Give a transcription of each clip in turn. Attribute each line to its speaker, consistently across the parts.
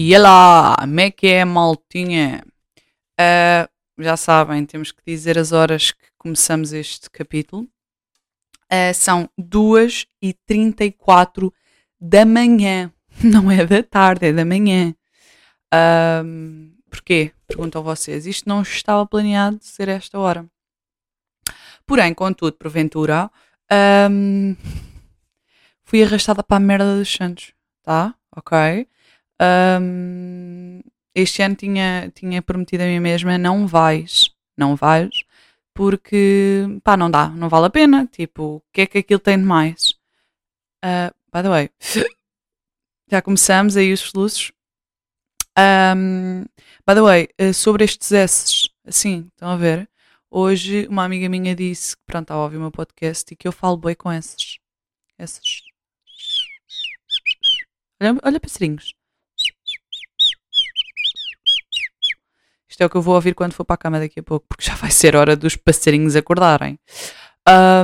Speaker 1: E lá, como é que é, maltinha? Uh, já sabem, temos que dizer as horas que começamos este capítulo. Uh, são 2 e 34 da manhã. Não é da tarde, é da manhã. Uh, porquê? Pergunto a vocês. Isto não estava planeado ser esta hora. Porém, contudo, porventura, um, fui arrastada para a merda dos Santos, tá? Ok? Um, este ano tinha, tinha prometido a mim mesma: não vais, não vais, porque pá, não dá, não vale a pena. Tipo, o que é que aquilo tem de mais? Uh, by the way, já começamos aí os soluços. Um, by the way, uh, sobre estes S, assim, estão a ver? Hoje uma amiga minha disse que pronto, estava a ouvir o meu podcast e que eu falo bem com esses. Esses. Olha, olha passarinhos. Isto é o que eu vou ouvir quando for para a cama daqui a pouco, porque já vai ser hora dos passarinhos acordarem.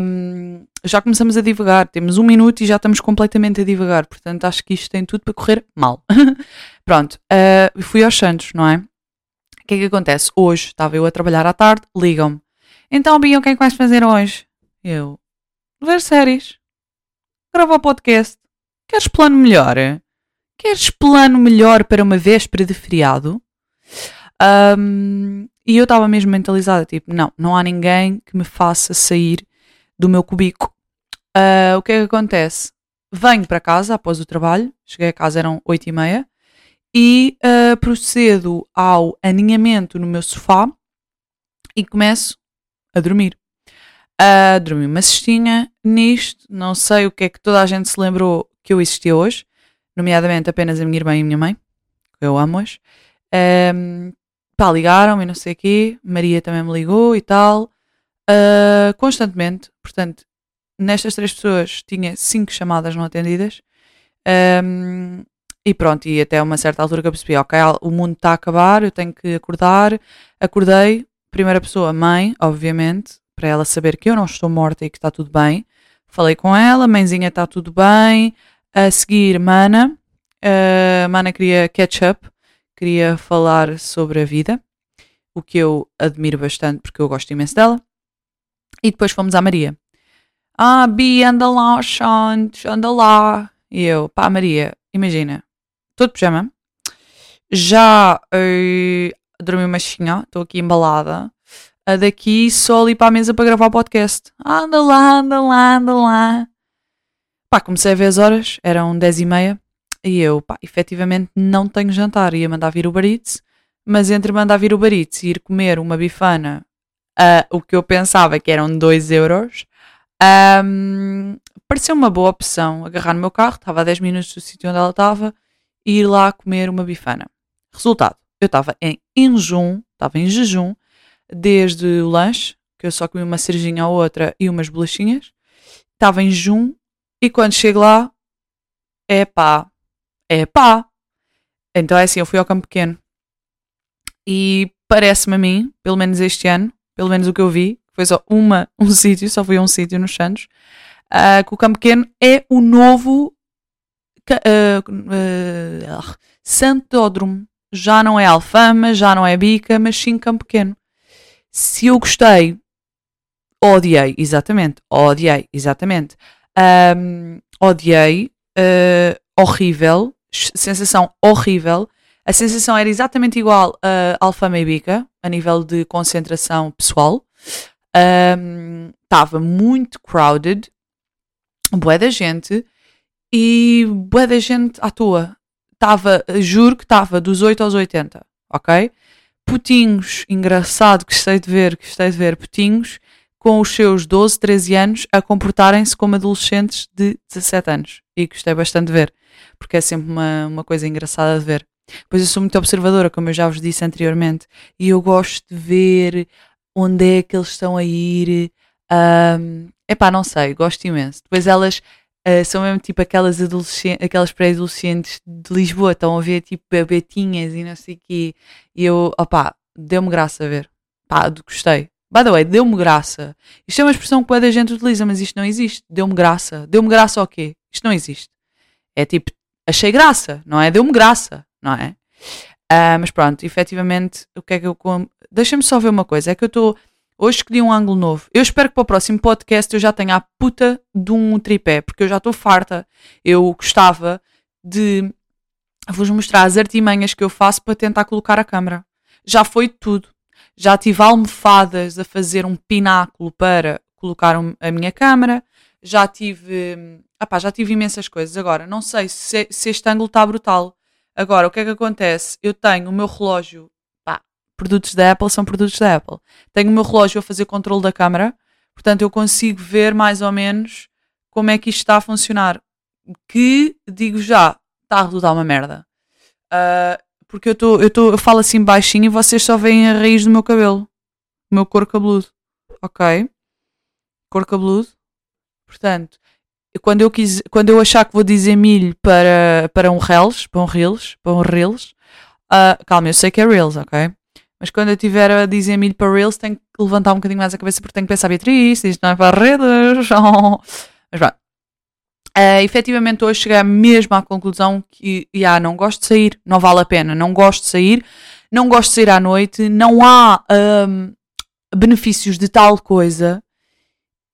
Speaker 1: Um, já começamos a divagar, temos um minuto e já estamos completamente a divagar, portanto acho que isto tem tudo para correr mal. Pronto, uh, fui aos Santos, não é? O que é que acontece? Hoje estava eu a trabalhar à tarde, ligam-me. Então, Bia, o que é que vais fazer hoje? Eu, ver séries, gravar podcast. Queres plano melhor? Queres plano melhor para uma véspera de feriado? Um, e eu estava mesmo mentalizada, tipo, não, não há ninguém que me faça sair do meu cubico. Uh, o que é que acontece? Venho para casa após o trabalho, cheguei a casa, eram 8 e meia, e uh, procedo ao aninhamento no meu sofá e começo a dormir. Uh, dormir uma cestinha, nisto, não sei o que é que toda a gente se lembrou que eu existia hoje, nomeadamente apenas a minha irmã e a minha mãe, que eu amo-as. Um, pá, ligaram-me e não sei o quê, Maria também me ligou e tal, uh, constantemente, portanto, nestas três pessoas tinha cinco chamadas não atendidas, um, e pronto, e até uma certa altura que eu percebi, ok, o mundo está a acabar, eu tenho que acordar, acordei, primeira pessoa, mãe, obviamente, para ela saber que eu não estou morta e que está tudo bem, falei com ela, mãezinha está tudo bem, a seguir, Mana, uh, Mana queria catch up, queria falar sobre a vida, o que eu admiro bastante porque eu gosto imenso dela. E depois fomos à Maria. Ah, Bi, anda lá, Santos, anda lá. E eu, pá, Maria, imagina, estou de pijama, já uh, dormi uma chinha, estou aqui embalada. Daqui só ali para a mesa para gravar o podcast. Anda lá, anda lá, anda lá. Pá, comecei a ver as horas, eram 10 e meia. E eu, pá, efetivamente não tenho jantar. Ia mandar vir o Baritz, mas entre mandar vir o Baritz e ir comer uma bifana, uh, o que eu pensava que eram 2 euros, um, pareceu uma boa opção agarrar no meu carro, estava a 10 minutos do sítio onde ela estava, e ir lá comer uma bifana. Resultado, eu estava em jejum, estava em jejum, desde o lanche, que eu só comi uma cerejinha ou outra e umas bolachinhas, estava em jejum, e quando chego lá, é pá, é pá. Então é assim, eu fui ao campo pequeno. E parece-me a mim, pelo menos este ano, pelo menos o que eu vi, foi só uma, um sítio, só fui a um sítio nos Santos, uh, que o campo pequeno é o novo uh, uh. Já não é Alfama, já não é Bica, mas sim campo pequeno. Se eu gostei, odiei, exatamente, odiei, exatamente. Um, odiei, horrível, sensação horrível. A sensação era exatamente igual a Alfama e Bica, a nível de concentração pessoal. Estava um, muito crowded, bué da gente, e bué da gente à toa. Estava, juro que estava dos 8 aos 80, ok? Putinhos, engraçado, gostei de ver, gostei de ver, putinhos com os seus 12, 13 anos a comportarem-se como adolescentes de 17 anos. E gostei bastante de ver porque é sempre uma, uma coisa engraçada de ver. Pois eu sou muito observadora, como eu já vos disse anteriormente, e eu gosto de ver onde é que eles estão a ir. Um, epá, não sei, gosto imenso. Depois elas uh, são mesmo tipo aquelas, aquelas pré-adolescentes de Lisboa, estão a ver tipo bebetinhas e não sei o quê. E eu, opá, deu-me graça a ver. Pá, gostei. By the way, deu-me graça. Isto é uma expressão que a gente utiliza, mas isto não existe. Deu-me graça. Deu-me graça ao quê? Isto não existe. É tipo, achei graça, não é? Deu-me graça, não é? Uh, mas pronto, efetivamente, o que é que eu. Com... Deixa-me só ver uma coisa. É que eu estou. Hoje escolhi um ângulo novo. Eu espero que para o próximo podcast eu já tenha a puta de um tripé, porque eu já estou farta. Eu gostava de vos mostrar as artimanhas que eu faço para tentar colocar a câmera. Já foi tudo. Já tive almofadas a fazer um pináculo para colocar a minha câmera. Já tive. Apá, já tive imensas coisas. Agora, não sei se, se este ângulo está brutal. Agora, o que é que acontece? Eu tenho o meu relógio. Pá, produtos da Apple são produtos da Apple. Tenho o meu relógio a fazer controle da câmera. Portanto, eu consigo ver mais ou menos como é que isto está a funcionar. Que, digo já, está a resultar uma merda. Uh, porque eu, tô, eu, tô, eu falo assim baixinho e vocês só veem a raiz do meu cabelo. O meu cor cabeludo. Ok? Cor cabeludo. Portanto, quando eu, quis, quando eu achar que vou dizer milho para, para um Reels, para um Reels, para um Reels, uh, calma, eu sei que é Reels, ok? Mas quando eu tiver a dizer milho para Reels, tenho que levantar um bocadinho mais a cabeça porque tenho que pensar, Beatriz, isto não é para redes. Mas pronto. Uh, efetivamente hoje cheguei mesmo à conclusão que yeah, não gosto de sair, não vale a pena, não gosto de sair, não gosto de sair à noite, não há um, benefícios de tal coisa.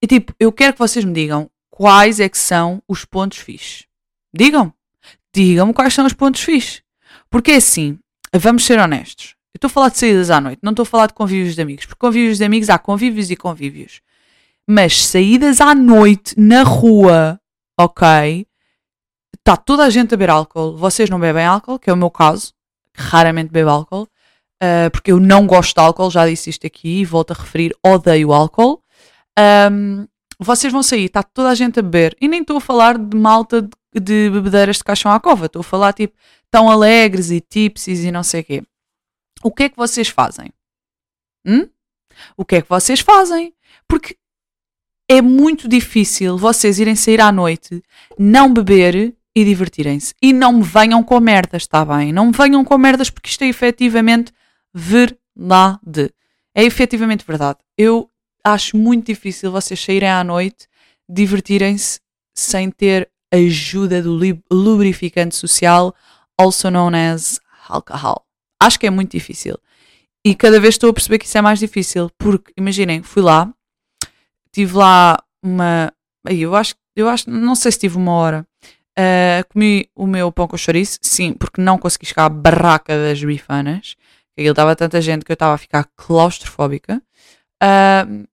Speaker 1: E tipo, eu quero que vocês me digam quais é que são os pontos fixos. Digam. Digam-me quais são os pontos fixos. Porque é assim, vamos ser honestos. Eu estou a falar de saídas à noite, não estou a falar de convívios de amigos. Porque convívios de amigos há convívios e convívios. Mas saídas à noite, na rua, ok, está toda a gente a beber álcool, vocês não bebem álcool, que é o meu caso, raramente bebo álcool, uh, porque eu não gosto de álcool, já disse isto aqui e volto a referir, odeio álcool. Um, vocês vão sair, está toda a gente a beber, e nem estou a falar de malta de, de bebedeiras de caixão à cova, estou a falar tipo, tão alegres e tipsies e não sei o quê. O que é que vocês fazem? Hum? O que é que vocês fazem? Porque é muito difícil vocês irem sair à noite, não beber e divertirem-se. E não me venham com merdas, está bem? Não me venham com merdas porque isto é efetivamente verdade. É efetivamente verdade. Eu acho muito difícil vocês saírem à noite, divertirem-se sem ter ajuda do lubrificante social, also known as alcohol. Acho que é muito difícil. E cada vez estou a perceber que isso é mais difícil, porque imaginem, fui lá, tive lá uma. Eu acho, eu acho, não sei se tive uma hora. Uh, comi o meu pão com chouriço, sim, porque não consegui chegar à barraca das bifanas. Aquilo estava tanta gente que eu estava a ficar claustrofóbica. Uh,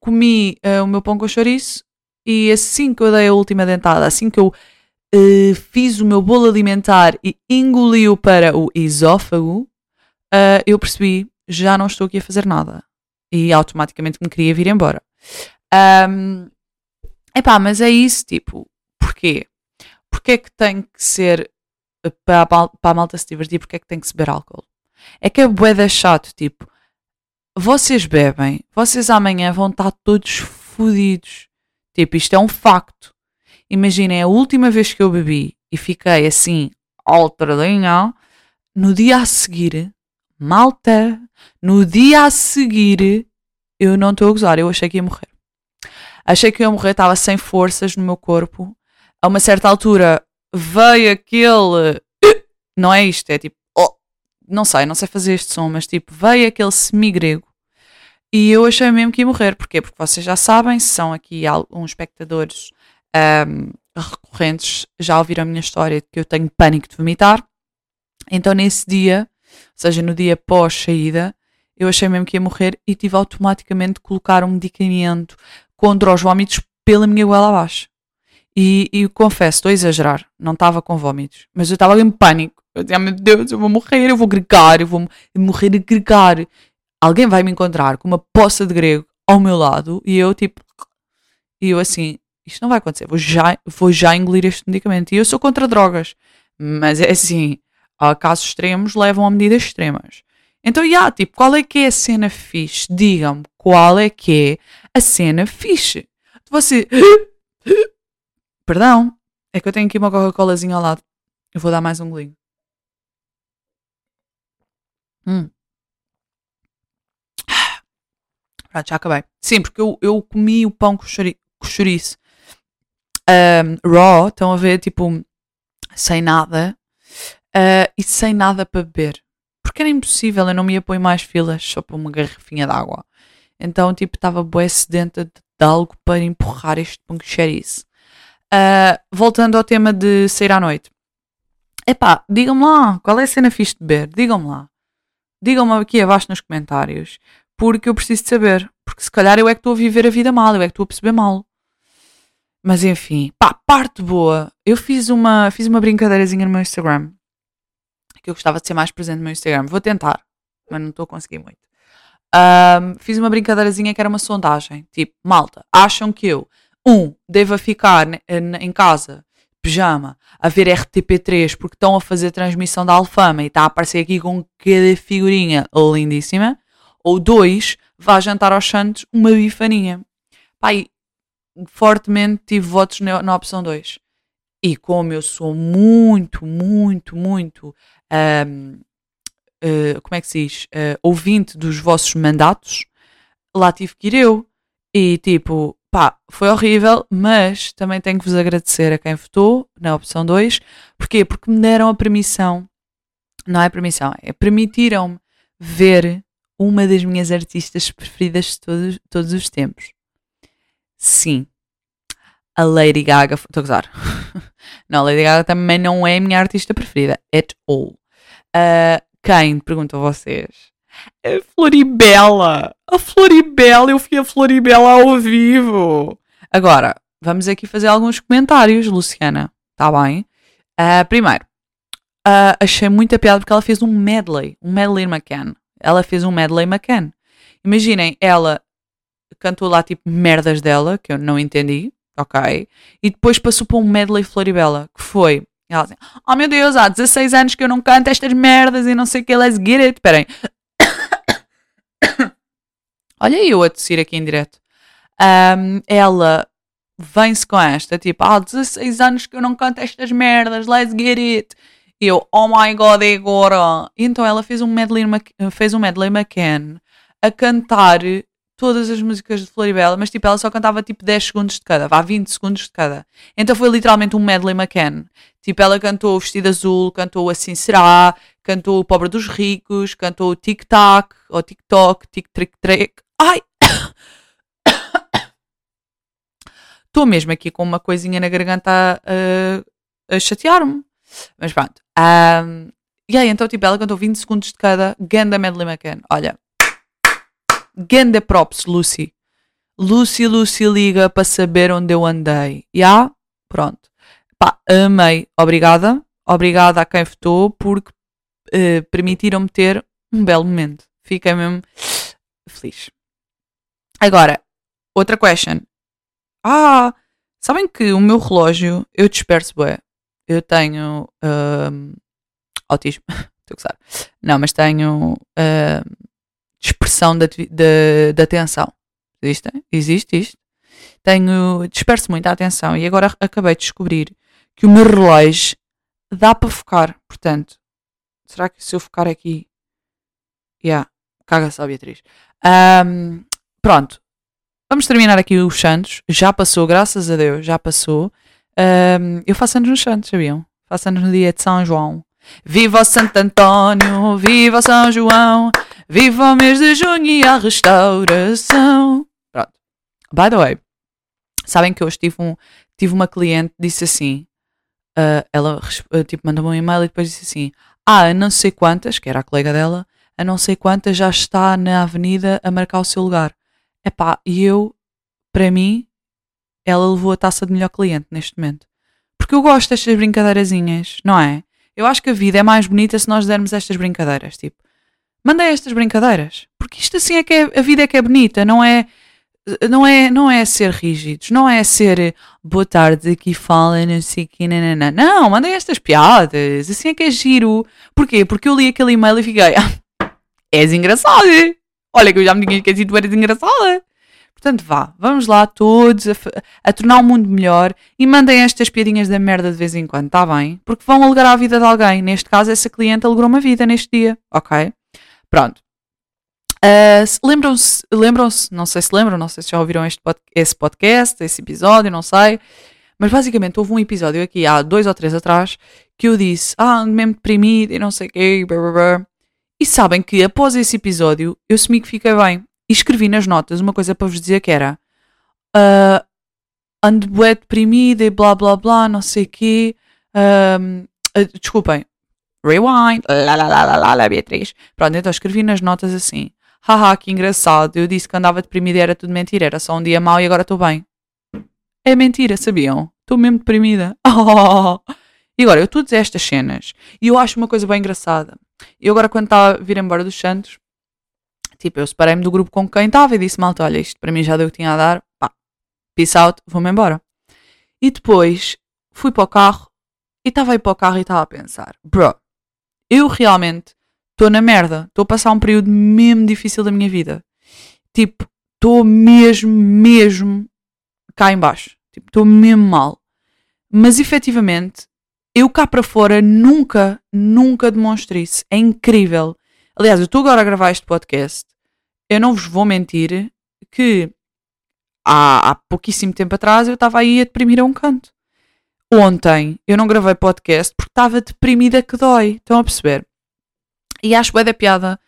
Speaker 1: comi uh, o meu pão com chouriço e assim que eu dei a última dentada, assim que eu fiz o meu bolo alimentar e engoliu para o esófago, eu percebi já não estou aqui a fazer nada. E automaticamente me queria vir embora. Um, epá, mas é isso, tipo, porquê? Porquê é que tem que ser para, para a malta se divertir? Porquê é que tem que se beber álcool? É que é boeda chato, tipo, vocês bebem, vocês amanhã vão estar todos fodidos. Tipo, isto é um facto. Imaginem, a última vez que eu bebi e fiquei assim, alteradinha, no dia a seguir, malta, no dia a seguir, eu não estou a gozar, eu achei que ia morrer. Achei que eu ia morrer, estava sem forças no meu corpo. A uma certa altura veio aquele. Não é isto, é tipo. Oh, não sei, não sei fazer este som, mas tipo, veio aquele semi-grego. E eu achei mesmo que ia morrer. Porquê? Porque vocês já sabem, se são aqui alguns espectadores um, recorrentes, já ouviram a minha história de que eu tenho pânico de vomitar. Então, nesse dia, ou seja, no dia pós-saída, eu achei mesmo que ia morrer e tive automaticamente de colocar um medicamento contra os vômitos pela minha goela abaixo. E, e confesso, estou a exagerar, não estava com vômitos, mas eu estava em pânico. Eu dizia, meu Deus, eu vou morrer, eu vou gregar, eu vou morrer a gregar. Alguém vai me encontrar com uma poça de grego ao meu lado e eu tipo. E eu assim, isto não vai acontecer, vou já, vou já engolir este medicamento. E eu sou contra drogas, mas é assim, casos extremos levam a medidas extremas. Então, yeah, tipo, qual é que é a cena fixe? Digam-me qual é que é a cena fixe. Você. Perdão, é que eu tenho aqui uma Coca-Colazinha ao lado. Eu vou dar mais um golinho. Hum. Pronto, já acabei. Sim, porque eu, eu comi o pão com, chouri com chouriço um, raw, estão a ver, tipo, sem nada. uh, e sem nada para beber. Porque era impossível, eu não me pôr mais filas só para uma garrafinha de água. Então, tipo, estava bué sedenta de, de algo para empurrar este punxerice. Uh, voltando ao tema de sair à noite. Epá, digam-me lá, qual é a cena fixe de beber? Digam-me lá. Digam-me aqui abaixo nos comentários, porque eu preciso de saber. Porque se calhar eu é que estou a viver a vida mal, eu é que estou a perceber mal. Mas enfim, pá, parte boa. Eu fiz uma, fiz uma brincadeirazinha no meu Instagram. Que eu gostava de ser mais presente no meu Instagram. Vou tentar, mas não estou a conseguir muito. Um, fiz uma brincadeirazinha que era uma sondagem. Tipo, malta, acham que eu, um, deva ficar em casa, pijama, a ver RTP3 porque estão a fazer transmissão da Alfama e está a aparecer aqui com cada figurinha lindíssima? Ou dois, vá jantar aos Santos uma bifaninha. Pai, fortemente tive votos na opção 2. E como eu sou muito, muito, muito. Uh, como é que se diz? Uh, ouvinte dos vossos mandatos, lá tive que ir eu. E tipo, pá, foi horrível, mas também tenho que vos agradecer a quem votou na opção 2. Porquê? Porque me deram a permissão. Não é permissão, é permitiram-me ver uma das minhas artistas preferidas de todos, todos os tempos. Sim, a Lady Gaga. Estou a gozar. não, Lady Gaga também não é a minha artista preferida. At all. Uh, quem? Pergunto a vocês. A Floribela. A Floribela. Eu fui a Floribela ao vivo. Agora, vamos aqui fazer alguns comentários, Luciana. Está bem? Uh, primeiro, uh, achei muita piada porque ela fez um medley. Um medley McCann. Ela fez um medley McCann. Imaginem, ela cantou lá tipo merdas dela, que eu não entendi, ok? E depois passou para um medley Floribela, que foi. Ela assim, oh meu Deus, há 16 anos que eu não canto estas merdas e não sei o que, let's get it. Esperem. Olha eu a tossir aqui em direto. Um, ela vem-se com esta, tipo, há 16 anos que eu não canto estas merdas, let's get it. E eu, oh my god, é agora. E então ela fez um medley, fez um medley McCann a cantar todas as músicas de Floribela, mas tipo, ela só cantava tipo 10 segundos de cada, vá 20 segundos de cada. Então foi literalmente um medley McCann. Tipo, ela cantou o Vestido Azul, cantou Assim Será, cantou O Pobre dos Ricos, cantou o Tic Tac, ou TikTok, Tic Trick Trick. Ai! Estou mesmo aqui com uma coisinha na garganta a, a chatear-me. Mas pronto. Um, e aí, então, tipo, ela cantou 20 segundos de cada, Ganda Medley McCann. Olha, Ganda props, Lucy. Lucy, Lucy liga para saber onde eu andei. Já? Yeah? Pronto. Pá, amei. Obrigada. Obrigada a quem votou porque uh, permitiram-me ter um belo momento. Fiquei mesmo feliz. Agora, outra question. Ah, sabem que o meu relógio, eu disperso bem. Eu tenho uh, autismo. Estou a. Não, mas tenho uh, dispersão da, da, atenção. Existe? Existe isto? Tenho, disperso muito a atenção e agora acabei de descobrir que o meu relógio dá para focar. Portanto, será que se eu focar aqui. Yeah, caga só, Beatriz. Um, pronto, vamos terminar aqui os Santos. Já passou, graças a Deus, já passou. Um, eu faço anos nos Santos, sabiam? Faço anos no dia de São João. Viva o Santo António, viva o São João, viva o mês de junho e a restauração. Pronto. By the way, sabem que hoje tive, um, tive uma cliente que disse assim, uh, ela uh, tipo, mandou-me um e-mail e depois disse assim, ah, a não sei quantas, que era a colega dela, a não sei quantas já está na avenida a marcar o seu lugar. Epá, e eu, para mim, ela levou a taça de melhor cliente neste momento. Porque eu gosto destas brincadeirazinhas, não é? Eu acho que a vida é mais bonita se nós dermos estas brincadeiras. Tipo, mandei estas brincadeiras. Porque isto assim é que é, a vida é que é bonita, não é. Não é, não é ser rígidos, não é ser boa tarde, aqui fala, não sei o que, nanana. não, mandei estas piadas, assim é que é giro. Porquê? Porque eu li aquele e-mail e fiquei, ah, és engraçada, olha que eu já me tinha esquecido, tu eres engraçada. Portanto, vá, vamos lá todos a, a, tornar o mundo melhor e mandem estas piadinhas da merda de vez em quando, tá bem? Porque vão alegrar a vida de alguém. Neste caso, essa cliente alegrou uma vida neste dia, ok? Pronto. Uh, lembram-se, lembram-se, não sei se lembram, não sei se já ouviram este pod esse podcast, esse episódio, não sei. Mas basicamente houve um episódio aqui há dois ou três atrás que eu disse, ah, ando mesmo deprimida e não sei o quê, blá, blá, blá. E sabem que após esse episódio eu assumi que fiquei bem. E escrevi nas notas uma coisa para vos dizer que era uh, ando bué deprimida e blá blá blá, não sei o quê. Uh, desculpem. Rewind. Lá, lá, lá, lá, lá, Beatriz. Pronto, então escrevi nas notas assim. Haha, que engraçado. Eu disse que andava deprimida e era tudo mentira. Era só um dia mau e agora estou bem. É mentira, sabiam? Estou mesmo deprimida. E agora, eu dizer estas cenas e eu acho uma coisa bem engraçada. E agora, quando estava a vir embora dos Santos, tipo, eu separei-me do grupo com quem estava e disse: Malta, olha, isto para mim já deu o que tinha a dar, pá, peace out, vou-me embora. E depois fui para o carro e estava aí para o carro e estava a pensar: Bro, eu realmente estou na merda, estou a passar um período mesmo difícil da minha vida. Tipo, estou mesmo, mesmo cá embaixo. Tipo, estou mesmo mal. Mas efetivamente, eu cá para fora nunca, nunca demonstrei isso. É incrível. Aliás, eu estou agora a gravar este podcast. Eu não vos vou mentir que há, há pouquíssimo tempo atrás eu estava aí a deprimir a um canto. Ontem eu não gravei podcast porque estava deprimida que dói. Estão a perceber? E acho bem da piada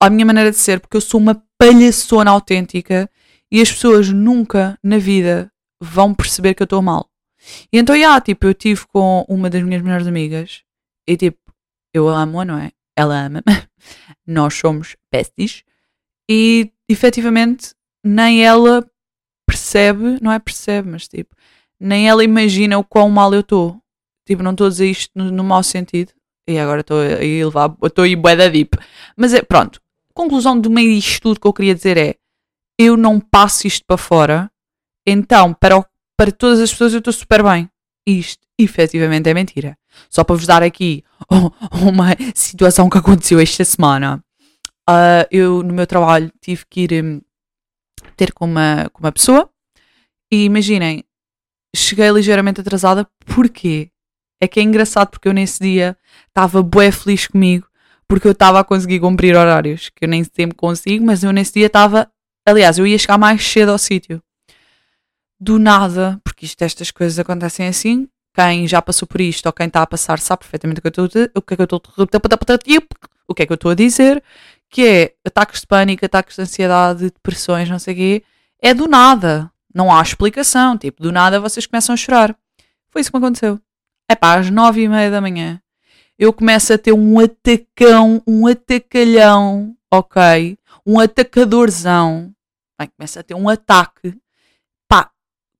Speaker 1: a minha maneira de ser, porque eu sou uma palhaçona autêntica e as pessoas nunca na vida vão perceber que eu estou mal. E então, yeah, tipo, eu estive com uma das minhas melhores amigas e tipo, eu amo-a, não é? Ela ama-me. Nós somos besties. E efetivamente, nem ela percebe, não é percebe, mas tipo, nem ela imagina o quão mal eu estou. Tipo, não estou a dizer isto no, no mau sentido. E agora estou a levar, estou aí bué da deep. Mas é, pronto. Conclusão do meio disto tudo que eu queria dizer é, eu não passo isto para fora, então, para o para todas as pessoas eu estou super bem. Isto efetivamente é mentira. Só para vos dar aqui uma situação que aconteceu esta semana. Uh, eu, no meu trabalho, tive que ir um, ter com uma, com uma pessoa e imaginem, cheguei ligeiramente atrasada. Porquê? É que é engraçado porque eu nesse dia estava bué feliz comigo porque eu estava a conseguir cumprir horários, que eu nem sempre consigo, mas eu nesse dia estava. Aliás, eu ia chegar mais cedo ao sítio do nada, porque isto, estas coisas acontecem assim. Quem já passou por isto ou quem está a passar sabe perfeitamente o que é que eu estou o que é que eu estou a dizer, que é ataques de pânico, ataques de ansiedade, depressões, não sei o quê, é do nada. Não há explicação. Tipo, do nada vocês começam a chorar. Foi isso que me aconteceu. É pá, às nove e meia da manhã eu começo a ter um atacão, um atacalhão, ok? Um atacadorzão. Bem, começa a ter um ataque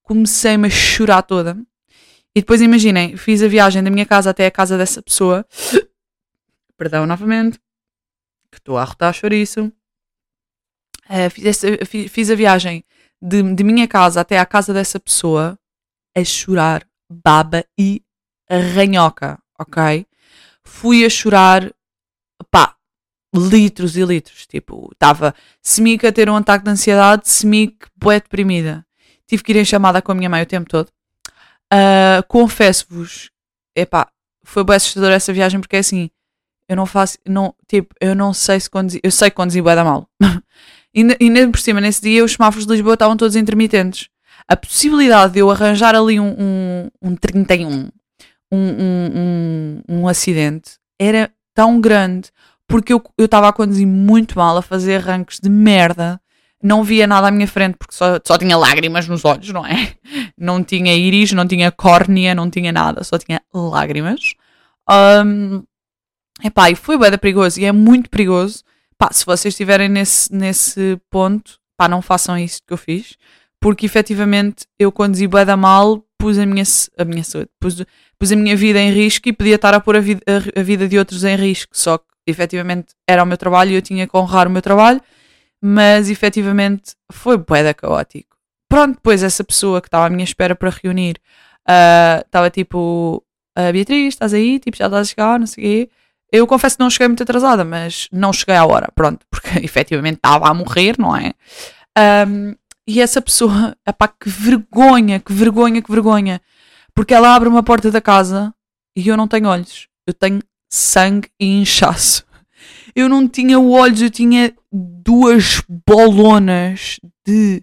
Speaker 1: comecei-me a chorar toda. E depois imaginem, fiz a viagem da minha casa até a casa dessa pessoa. Perdão novamente, que estou a arrotar chouriço. Uh, fiz, essa, fiz, a viagem de, de minha casa até à casa dessa pessoa a chorar baba e ranhoca, ok? Fui a chorar, pá, litros e litros. Tipo, estava semica a ter um ataque de ansiedade, semic bué deprimida tive que ir em chamada com a minha mãe o tempo todo. Uh, Confesso-vos, epá, foi bem assustador essa viagem porque é assim, eu não faço, não, tipo, eu não sei se conduzir, eu sei conduzir bué da mal. e, nem por cima, nesse dia, os semáforos de Lisboa estavam todos intermitentes. A possibilidade de eu arranjar ali um, um, um 31, um, um, um, um acidente, era tão grande porque eu estava a conduzir muito mal, a fazer arranques de merda não via nada à minha frente porque só, só tinha lágrimas nos olhos, não é? Não tinha íris, não tinha córnea, não tinha nada, só tinha lágrimas. Um, epá, e foi bem perigoso e é muito perigoso. Pá, se vocês estiverem nesse, nesse ponto, pá, não façam isso que eu fiz, porque efetivamente eu conduzi bem da mal, pus a minha, a minha saúde, pus, pus a minha vida em risco e podia estar a pôr a vida, a, a vida de outros em risco, só que efetivamente era o meu trabalho e eu tinha que honrar o meu trabalho mas efetivamente foi boeda caótico. Pronto, depois essa pessoa que estava à minha espera para reunir estava uh, tipo, uh, Beatriz, estás aí? Tipo, já estás a chegar, não sei o quê. Eu confesso que não cheguei muito atrasada, mas não cheguei à hora, pronto, porque efetivamente estava a morrer, não é? Um, e essa pessoa, epá, que vergonha, que vergonha, que vergonha. Porque ela abre uma porta da casa e eu não tenho olhos. Eu tenho sangue e inchaço. Eu não tinha olhos, eu tinha duas bolonas de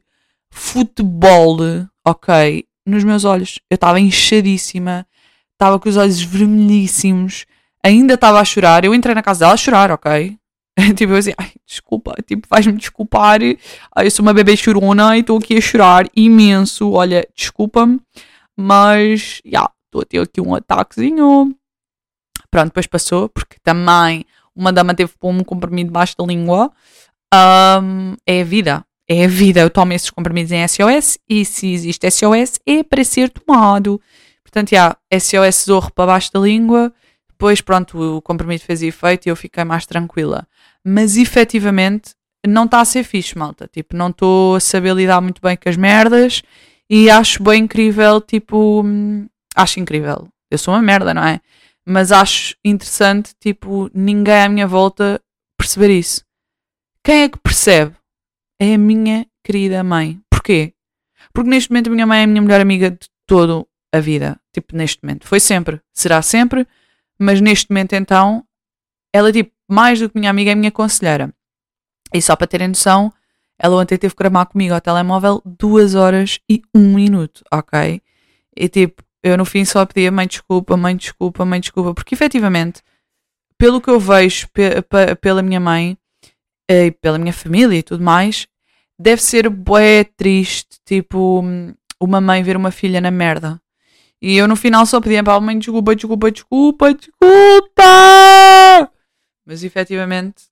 Speaker 1: futebol, ok, nos meus olhos. Eu estava inchadíssima, estava com os olhos vermelhíssimos, ainda estava a chorar. Eu entrei na casa dela a chorar, ok? tipo, eu assim, ai, desculpa, tipo, vais-me desculpar. Ai, eu sou uma bebê chorona e estou aqui a chorar imenso. Olha, desculpa-me, mas, já, yeah, estou a ter aqui um ataquezinho. Pronto, depois passou, porque também uma dama teve um comprimido debaixo da língua. Um, é a vida, é a vida. Eu tomo esses comprimidos em SOS e se existe SOS é para ser tomado. Portanto, já, SOS zorro para baixo da língua. Depois, pronto, o comprimido fez efeito e eu fiquei mais tranquila. Mas efetivamente não está a ser fixe, malta. Tipo, não estou a saber lidar muito bem com as merdas e acho bem incrível, tipo, acho incrível. Eu sou uma merda, não é? Mas acho interessante, tipo, ninguém à minha volta perceber isso. Quem é que percebe? É a minha querida mãe. Porquê? Porque neste momento a minha mãe é a minha melhor amiga de toda a vida. Tipo, neste momento. Foi sempre. Será sempre. Mas neste momento, então, ela, tipo, mais do que minha amiga, é minha conselheira. E só para terem noção, ela ontem teve que gramar comigo ao telemóvel duas horas e um minuto, ok? E tipo, eu no fim só pedia mãe desculpa, mãe desculpa, mãe desculpa, porque efetivamente, pelo que eu vejo pe pela minha mãe eh, e pela minha família e tudo mais, deve ser bué triste, tipo, uma mãe ver uma filha na merda. E eu no final só pedia para a mãe desculpa, desculpa, desculpa, desculpa! Mas efetivamente,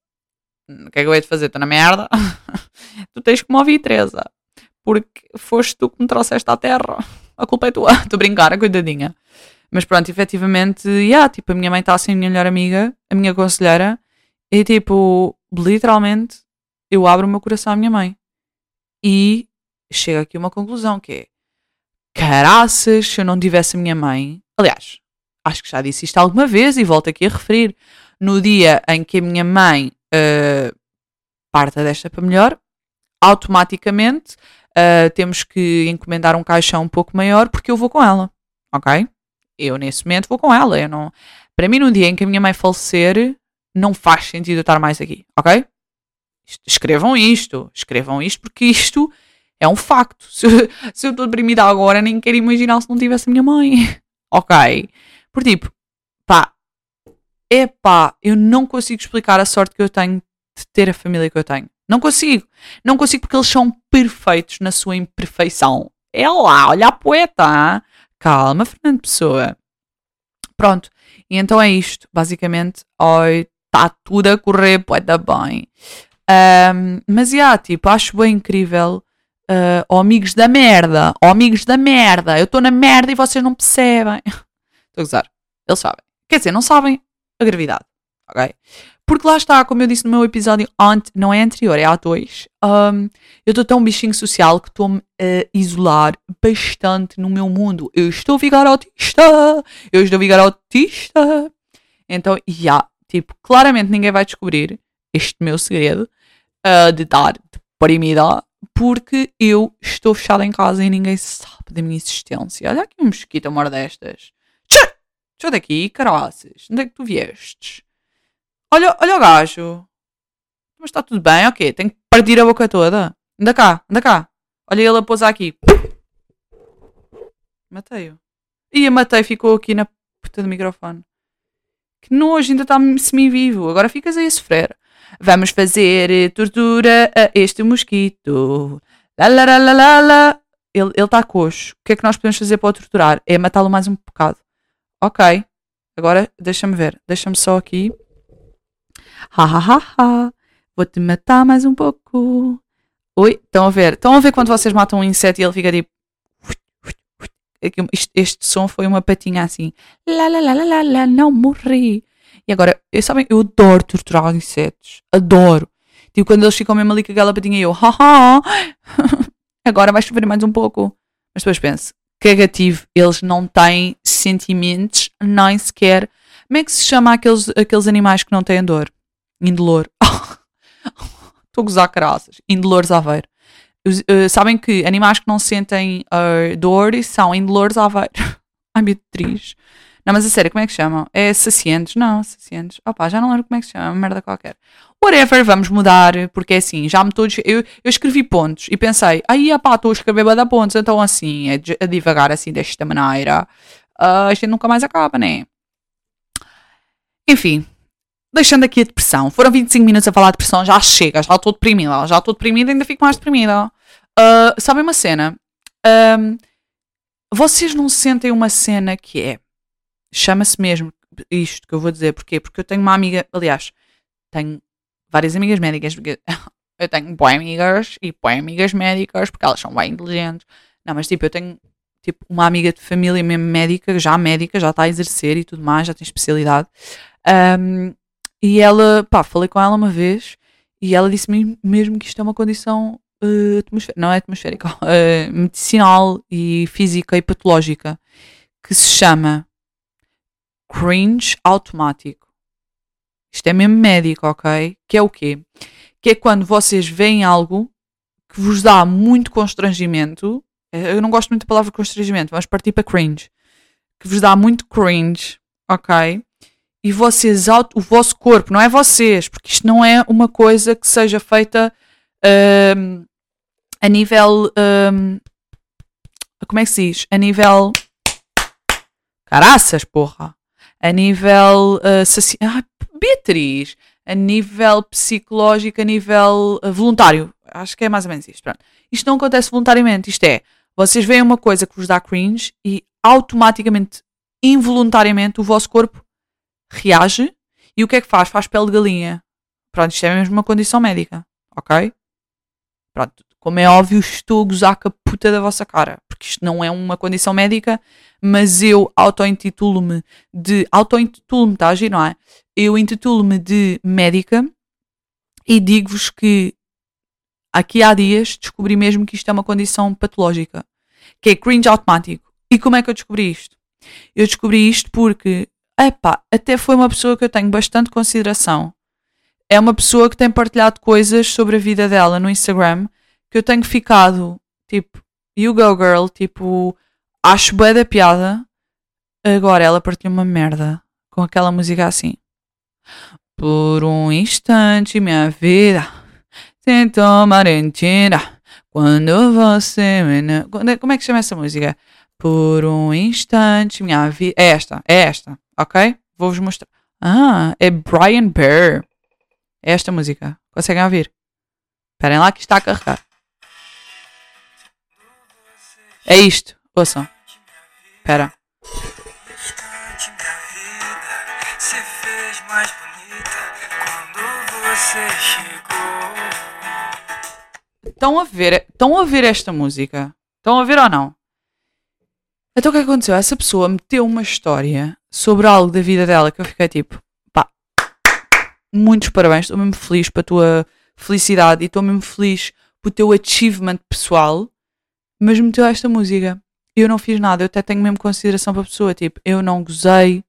Speaker 1: o que é que eu hei de fazer? Estou na merda. tu tens que me ouvir, Teresa. Porque foste tu que me trouxeste à terra a culpa é tua. Estou a brincar, coitadinha. Mas pronto, efetivamente, yeah, tipo, a minha mãe está assim, a minha melhor amiga, a minha conselheira, e tipo, literalmente, eu abro o meu coração à minha mãe. E chego aqui a uma conclusão que é, caraças, se eu não tivesse a minha mãe, aliás, acho que já disse isto alguma vez e volto aqui a referir, no dia em que a minha mãe uh, parta desta para melhor, automaticamente uh, temos que encomendar um caixão um pouco maior porque eu vou com ela, ok? Eu nesse momento vou com ela. Eu não, para mim, no dia em que a minha mãe falecer, não faz sentido eu estar mais aqui, ok? Escrevam isto, escrevam isto porque isto é um facto. Se, se eu estou deprimida agora, nem quero imaginar se não tivesse a minha mãe, ok? Por tipo, pá, é pá, eu não consigo explicar a sorte que eu tenho de ter a família que eu tenho. Não consigo. Não consigo porque eles são perfeitos na sua imperfeição. É lá, olha a poeta. Hein? Calma, Fernando Pessoa. Pronto. E então é isto. Basicamente, oi, está tudo a correr poeta bem. Um, mas, yeah, tipo, acho bem incrível. Uh, oh, amigos da merda. Oh, amigos da merda. Eu estou na merda e vocês não percebem. Estou a gozar. Eles sabem. Quer dizer, não sabem a gravidade. Ok? Porque lá está, como eu disse no meu episódio, não é anterior, é a 2. Um, eu estou tão bichinho social que estou-me a isolar bastante no meu mundo. Eu estou a ficar autista! Eu estou a ficar autista! Então, já, yeah, tipo, claramente ninguém vai descobrir este meu segredo uh, de estar deprimida porque eu estou fechada em casa e ninguém sabe da minha existência. Olha aqui um mosquito amor destas. Tchê! Tchê daqui, caraças. Onde é que tu viestes? Olha, olha o gajo. Mas está tudo bem, ok. Tenho que partir a boca toda. Anda cá, anda cá. Olha ele a pousar aqui. Matei-o. E a matei, ficou aqui na puta do microfone. Que nojo, ainda está semi-vivo. Agora ficas aí a sofrer. Vamos fazer eh, tortura a este mosquito. Lá, lá, lá, lá, lá. Ele está coxo. O que é que nós podemos fazer para o torturar? É matá-lo mais um bocado. Ok. Agora, deixa-me ver. Deixa-me só aqui. Ha ha ha ha. Vou-te matar mais um pouco. Oi, estão a ver? Estão a ver quando vocês matam um inseto e ele fica tipo. Este, este som foi uma patinha assim. Lá, lá, lá, lá, lá, não morri. E agora, eu, sabem, eu adoro torturar insetos. Adoro. Tipo, quando eles ficam mesmo ali com aquela patinha, eu, haha, agora vais chover mais um pouco. Mas depois penso, cagativo, eles não têm sentimentos, nem sequer. Como é que se chama aqueles, aqueles animais que não têm dor? Indolor. Estou a gozar caraças. Indolores Aveiro. Uh, sabem que animais que não sentem uh, dor são indolores Aveiro. Ai, meu triste. Não, mas a sério, como é que chamam? É sacientes? Não, sacientes. Opa, já não lembro como é que se chama, uma merda qualquer. Whatever, vamos mudar, porque é assim, já me estou. Eu, eu escrevi pontos e pensei, aí, pá, estou a escrever bada pontos, então assim, é, é devagar, assim, desta maneira. uh, a gente nunca mais acaba, né? Enfim, deixando aqui a depressão. Foram 25 minutos a falar de depressão, já chega, já estou deprimida, já estou deprimida, ainda fico mais deprimida. Uh, sabem uma cena? Um, vocês não sentem uma cena que é. Chama-se mesmo isto que eu vou dizer. Porquê? Porque eu tenho uma amiga, aliás, tenho várias amigas médicas, porque eu tenho boas amigas e boas amigas médicas, porque elas são bem inteligentes. Não, mas tipo, eu tenho tipo uma amiga de família mesmo médica, já médica, já está a exercer e tudo mais, já tem especialidade. Um, e ela, pá, falei com ela uma vez e ela disse-me mesmo que isto é uma condição uh, atmosférica, não é atmosférica, uh, medicinal e física e patológica, que se chama cringe automático. Isto é mesmo médico, ok? Que é o quê? Que é quando vocês veem algo que vos dá muito constrangimento. Eh, eu não gosto muito da palavra constrangimento, vamos partir para cringe. Que vos dá muito cringe, ok? E vocês, o vosso corpo, não é vocês, porque isto não é uma coisa que seja feita uh, a nível. Uh, como é que se diz? A nível. Caraças, porra! A nível. Uh, ah, Beatriz! A nível psicológico, a nível uh, voluntário. Acho que é mais ou menos isto. Pronto. Isto não acontece voluntariamente. Isto é, vocês veem uma coisa que vos dá cringe e automaticamente, involuntariamente, o vosso corpo reage. E o que é que faz? Faz pele de galinha. Pronto, isto é mesmo uma condição médica. Ok? Pronto. Como é óbvio, estou a gozar com a puta da vossa cara. Porque isto não é uma condição médica, mas eu auto-intitulo-me de. Auto-intitulo-me, está a agir, não é? Eu intitulo-me de médica e digo-vos que aqui há dias descobri mesmo que isto é uma condição patológica, que é cringe automático. E como é que eu descobri isto? Eu descobri isto porque, epá, até foi uma pessoa que eu tenho bastante consideração. É uma pessoa que tem partilhado coisas sobre a vida dela no Instagram que eu tenho ficado tipo, you go girl, tipo, acho bué da piada. Agora ela partilha uma merda com aquela música assim. Por um instante minha vida tentou mentira quando você. Como é que chama essa música? Por um instante minha vida. É esta, é esta, ok? Vou-vos mostrar. Ah, é Brian Bear. É esta música. Conseguem ouvir? Esperem lá que está a carregar. É isto. Ouçam. Espera. Estão a ver, estão a ver esta música? Estão a ver ou não? Então o que aconteceu? Essa pessoa meteu uma história sobre algo da vida dela que eu fiquei tipo, pá, muitos parabéns, estou mesmo feliz para a tua felicidade e estou mesmo feliz pelo teu achievement pessoal mas meteu esta música. Eu não fiz nada, eu até tenho mesmo consideração para a pessoa. Tipo, eu não gozei,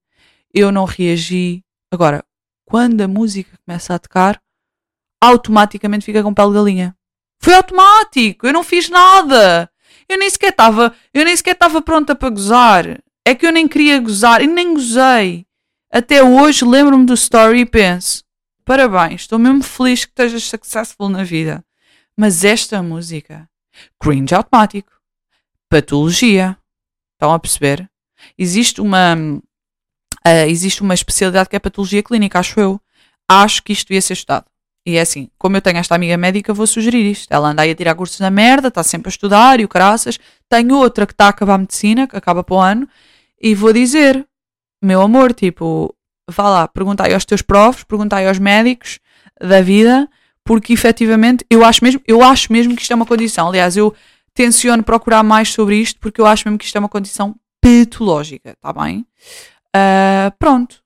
Speaker 1: eu não reagi. Agora, quando a música começa a tocar, automaticamente fica com pele de galinha. Foi automático, eu não fiz nada. Eu nem sequer estava, eu nem sequer estava pronta para gozar. É que eu nem queria gozar e nem gozei. Até hoje lembro-me do story e penso: parabéns, estou mesmo feliz que estejas successful na vida. Mas esta música Cringe automático. Patologia. Estão a perceber? Existe uma, uh, existe uma especialidade que é patologia clínica, acho eu. Acho que isto devia ser estudado. E é assim, como eu tenho esta amiga médica, vou sugerir isto. Ela anda aí a tirar cursos na merda, está sempre a estudar e o caraças. Tenho outra que está a acabar a medicina, que acaba para o ano, e vou dizer, meu amor, tipo, vá lá, perguntai aos teus profs, perguntai aos médicos da vida porque efetivamente eu acho mesmo, eu acho mesmo que isto é uma condição. Aliás, eu tenciono procurar mais sobre isto porque eu acho mesmo que isto é uma condição patológica, está bem? Uh, pronto.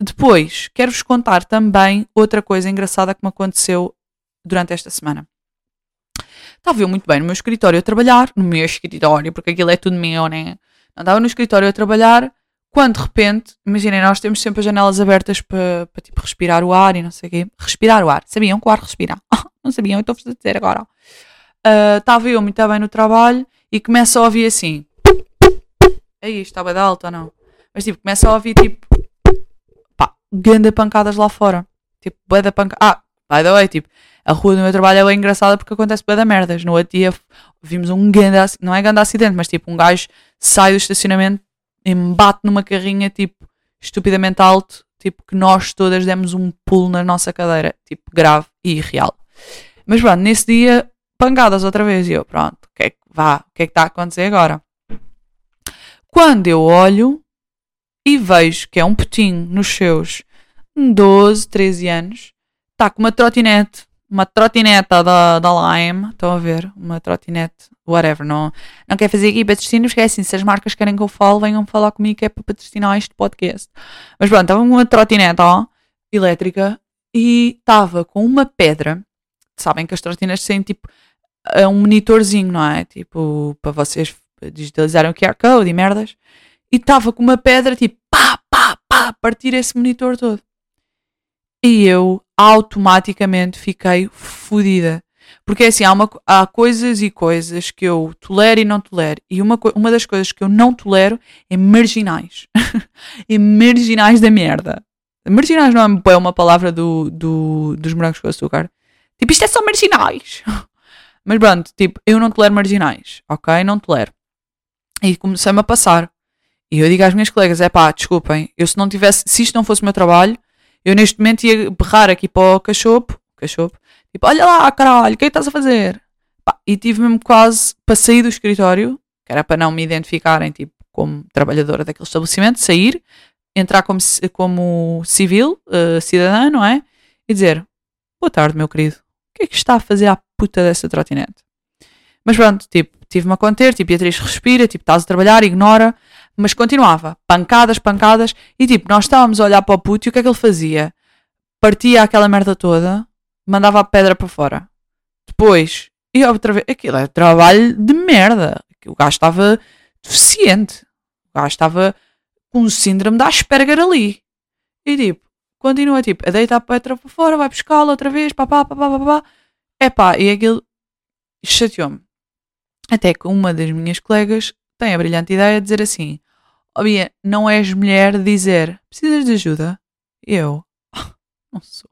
Speaker 1: Depois, quero-vos contar também outra coisa engraçada que me aconteceu durante esta semana. Estava eu muito bem no meu escritório a trabalhar, no meu escritório, porque aquilo é tudo meu, né? Andava no escritório a trabalhar quando de repente, imaginem, nós temos sempre as janelas abertas para, tipo, respirar o ar e não sei o quê. Respirar o ar. Sabiam que o ar respira? não sabiam, eu estou-vos a dizer agora. Uh, estava eu muito bem no trabalho e começo a ouvir assim. Aí, estava de alto ou não? Mas tipo, começo a ouvir tipo. pá, ganda pancadas lá fora. Tipo, bué da pancada. Ah, by the way, tipo, a rua do meu trabalho é bem engraçada porque acontece bué da merdas. No outro dia vimos um ganda, não é grande acidente, mas tipo, um gajo sai do estacionamento embate numa carrinha, tipo, estupidamente alto, tipo, que nós todas demos um pulo na nossa cadeira, tipo, grave e real. Mas pronto, nesse dia, pancadas outra vez, e eu, pronto, o que é que vá, o que é que está a acontecer agora? Quando eu olho e vejo que é um putinho nos seus 12, 13 anos, está com uma trotinete uma trotineta da, da Lime, estão a ver? Uma trotinete, whatever, não, não quer fazer aqui patrocínios, porque é assim, se as marcas querem que eu fale, venham falar comigo que é para patrocinar este podcast. Mas pronto, estava uma trotineta ó, elétrica e estava com uma pedra, sabem que as trotinetes têm tipo é um monitorzinho, não é? Tipo, para vocês digitalizarem o QR Code e merdas. E estava com uma pedra tipo, pá, pá, pá, partir esse monitor todo. E eu automaticamente fiquei fodida. Porque é assim, há, uma, há coisas e coisas que eu tolero e não tolero. E uma, uma das coisas que eu não tolero é marginais. é marginais da merda. Marginais não é uma palavra do, do, dos morangos com açúcar. Tipo, isto é só marginais. Mas pronto, tipo, eu não tolero marginais, ok? Não tolero. E comecei-me a passar. E eu digo às minhas colegas: é pá, desculpem, eu se não tivesse, se isto não fosse o meu trabalho, eu neste momento ia berrar aqui para o cachopo, cachopo, tipo, olha lá, caralho, o que é que estás a fazer? E tive mesmo quase para sair do escritório, que era para não me identificarem, tipo, como trabalhadora daquele estabelecimento, sair, entrar como, como civil, uh, cidadã, não é? E dizer, boa tarde, meu querido, o que é que está a fazer à puta dessa trotinete? Mas pronto, tipo, tive-me a conter, tipo, Beatriz respira, tipo, estás a trabalhar, ignora, mas continuava, pancadas, pancadas, e tipo, nós estávamos a olhar para o puto e o que é que ele fazia? Partia aquela merda toda, mandava a pedra para fora. Depois, e outra vez, aquilo é trabalho de merda. O gajo estava deficiente. O gajo estava com um síndrome da Asperger ali. E tipo, continua tipo, a deitar a pedra para fora, vai buscá-la outra vez, papá, papá, papá. Epá, e aquilo chateou-me. Até que uma das minhas colegas tem a brilhante ideia de dizer assim: oh, Bia, não és mulher dizer precisas de ajuda? Eu não sou.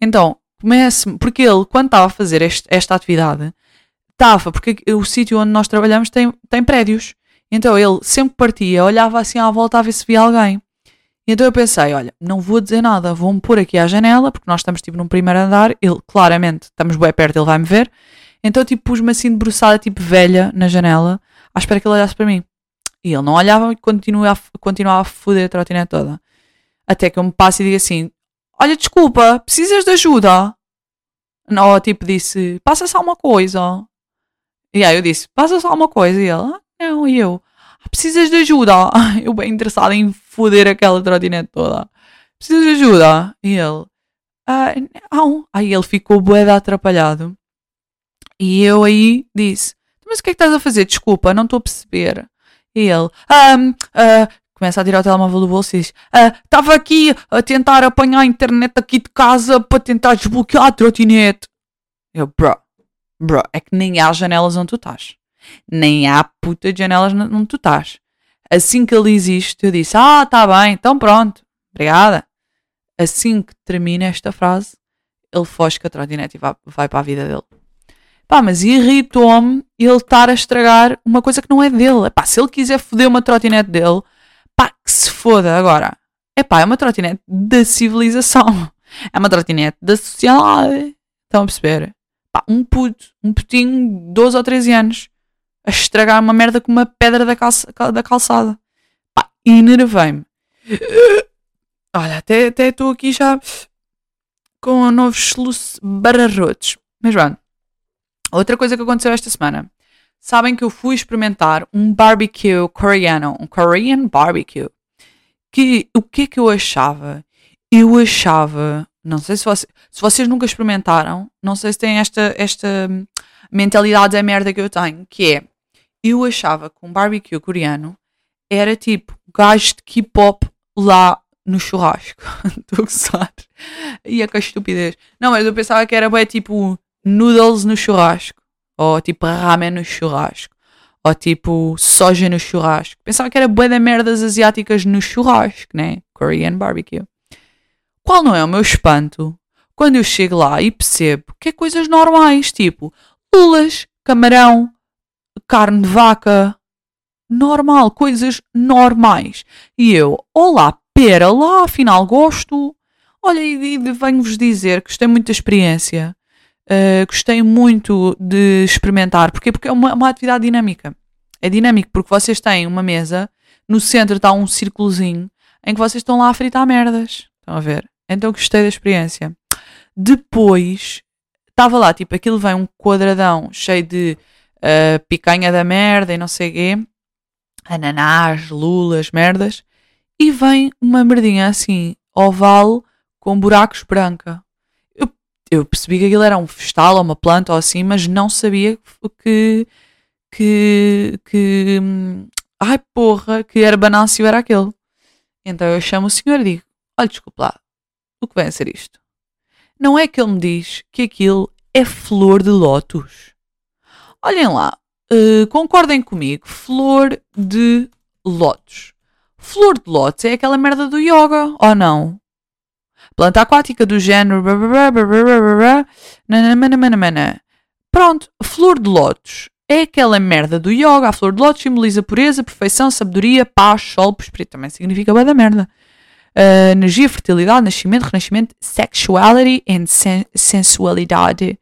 Speaker 1: Então, comece porque ele, quando estava a fazer este, esta atividade, estava, porque o sítio onde nós trabalhamos tem, tem prédios. Então ele sempre partia, olhava assim à volta a ver se via alguém. Então eu pensei, olha, não vou dizer nada, vou-me pôr aqui à janela, porque nós estamos tipo num primeiro andar, ele claramente, estamos bem perto, ele vai-me ver. Então tipo pus-me assim debruçada, tipo velha, na janela, à espera que ele olhasse para mim. E ele não olhava e continuava, a foder a trotinete toda. Até que eu me passo e digo assim: Olha, desculpa, precisas de ajuda? Não, tipo, disse: Passa só uma coisa. E aí eu disse: Passa só uma coisa. E ele: ah, Não, e eu: ah, Precisas de ajuda? Eu, bem interessado em foder aquela trotinete toda. Precisas de ajuda? E ele: ah, Não. Aí ele ficou bué atrapalhado. E eu aí disse: Mas o que é que estás a fazer? Desculpa, não estou a perceber. E ele, um, uh, começa a tirar o telemóvel do bolso e diz: Estava uh, aqui a tentar apanhar a internet aqui de casa para tentar desbloquear a trotinete. Eu, bro, bro, é que nem há janelas onde tu estás. Nem há puta de janelas onde tu estás. Assim que ele diz isto, eu disse: Ah, tá bem, então pronto, obrigada. Assim que termina esta frase, ele foge com a trotinete e vai, vai para a vida dele. Pá, mas irritou-me ele estar a estragar uma coisa que não é dele. Pá, se ele quiser foder uma trotinete dele, pá, que se foda agora. É pá, é uma trotinete da civilização. É uma trotinete da sociedade. Estão a perceber? Pá, um puto, um putinho de 12 ou 13 anos a estragar uma merda com uma pedra da, calça, da calçada. Pá, enervei-me. Olha, até estou aqui já com novos soluços bararrotos. Mas pronto. Outra coisa que aconteceu esta semana. Sabem que eu fui experimentar um barbecue coreano, um Korean barbecue. Que o que é que eu achava? Eu achava, não sei se, você, se vocês nunca experimentaram, não sei se têm esta, esta mentalidade da merda que eu tenho, que é, eu achava que um barbecue coreano era tipo gajo de K-pop lá no churrasco. Estou a. E é que estupidez. Não, mas eu pensava que era bem tipo noodles no churrasco, ou tipo ramen no churrasco, ou tipo soja no churrasco. Pensava que era bué de merdas asiáticas no churrasco, né? Korean barbecue. Qual não é o meu espanto quando eu chego lá e percebo que é coisas normais, tipo lulas, camarão, carne de vaca, normal, coisas normais. E eu, olá, pera lá, afinal gosto. Olha, e, e venho-vos dizer que gostei muito da experiência. Uh, gostei muito de experimentar. Porquê? Porque é uma, uma atividade dinâmica. É dinâmico porque vocês têm uma mesa, no centro está um círculozinho em que vocês estão lá a fritar merdas. Estão a ver? Então gostei da experiência. Depois, estava lá, tipo, aquilo vem um quadradão cheio de uh, picanha da merda e não sei o quê, ananás, lulas, merdas, e vem uma merdinha assim, oval, com buracos branca. Eu, percebi que aquilo era um festal ou uma planta ou assim, mas não sabia que. que. que. ai porra, que era banâncio era aquele. Então eu chamo o senhor e digo: olha, desculpe lá, o que vem a ser isto? Não é que ele me diz que aquilo é flor de lótus. Olhem lá, uh, concordem comigo, flor de lótus. Flor de lótus é aquela merda do yoga, ou não? Planta aquática do género. Pronto, flor de lótus é aquela merda do yoga. A flor de lótus simboliza pureza, perfeição, sabedoria, paz, sol, prosperidade. Também significa bem da merda. Uh, energia, fertilidade, nascimento, renascimento, sexuality and sen sensualidade.